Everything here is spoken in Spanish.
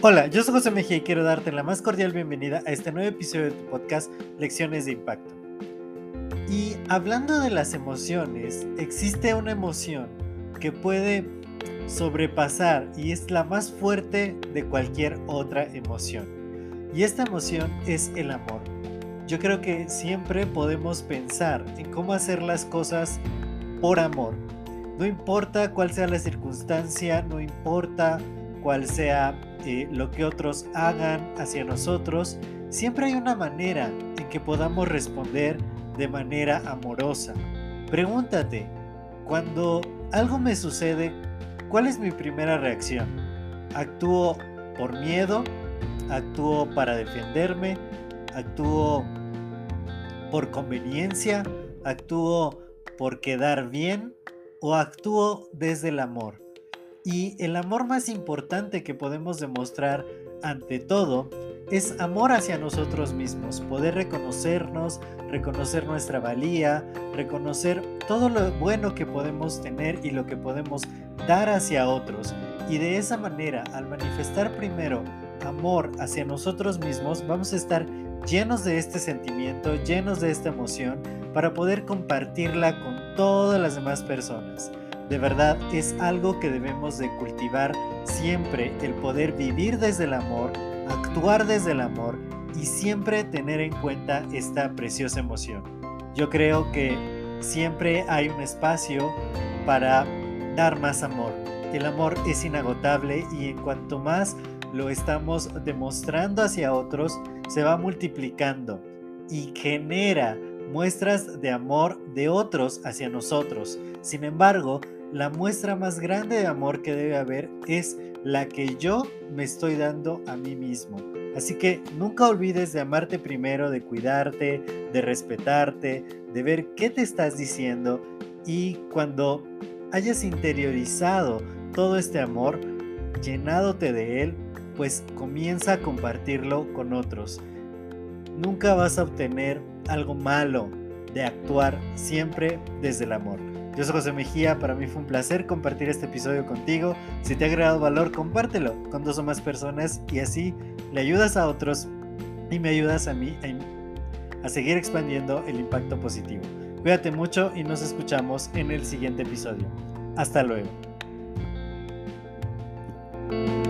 Hola, yo soy José Mejía y quiero darte la más cordial bienvenida a este nuevo episodio de tu podcast Lecciones de Impacto. Y hablando de las emociones, existe una emoción que puede sobrepasar y es la más fuerte de cualquier otra emoción. Y esta emoción es el amor. Yo creo que siempre podemos pensar en cómo hacer las cosas por amor. No importa cuál sea la circunstancia, no importa cuál sea eh, lo que otros hagan hacia nosotros, siempre hay una manera en que podamos responder de manera amorosa. Pregúntate, cuando algo me sucede, ¿cuál es mi primera reacción? ¿Actúo por miedo? ¿Actúo para defenderme? ¿Actúo por conveniencia? ¿Actúo por quedar bien? ¿O actúo desde el amor? Y el amor más importante que podemos demostrar ante todo es amor hacia nosotros mismos, poder reconocernos, reconocer nuestra valía, reconocer todo lo bueno que podemos tener y lo que podemos dar hacia otros. Y de esa manera, al manifestar primero amor hacia nosotros mismos, vamos a estar llenos de este sentimiento, llenos de esta emoción, para poder compartirla con todas las demás personas. De verdad es algo que debemos de cultivar siempre, el poder vivir desde el amor, actuar desde el amor y siempre tener en cuenta esta preciosa emoción. Yo creo que siempre hay un espacio para dar más amor. El amor es inagotable y en cuanto más lo estamos demostrando hacia otros, se va multiplicando y genera muestras de amor de otros hacia nosotros. Sin embargo, la muestra más grande de amor que debe haber es la que yo me estoy dando a mí mismo. Así que nunca olvides de amarte primero, de cuidarte, de respetarte, de ver qué te estás diciendo y cuando hayas interiorizado todo este amor, llenándote de él, pues comienza a compartirlo con otros. Nunca vas a obtener algo malo de actuar siempre desde el amor. Yo soy José Mejía, para mí fue un placer compartir este episodio contigo. Si te ha agregado valor, compártelo con dos o más personas y así le ayudas a otros y me ayudas a mí a, a seguir expandiendo el impacto positivo. Cuídate mucho y nos escuchamos en el siguiente episodio. Hasta luego. Thank you.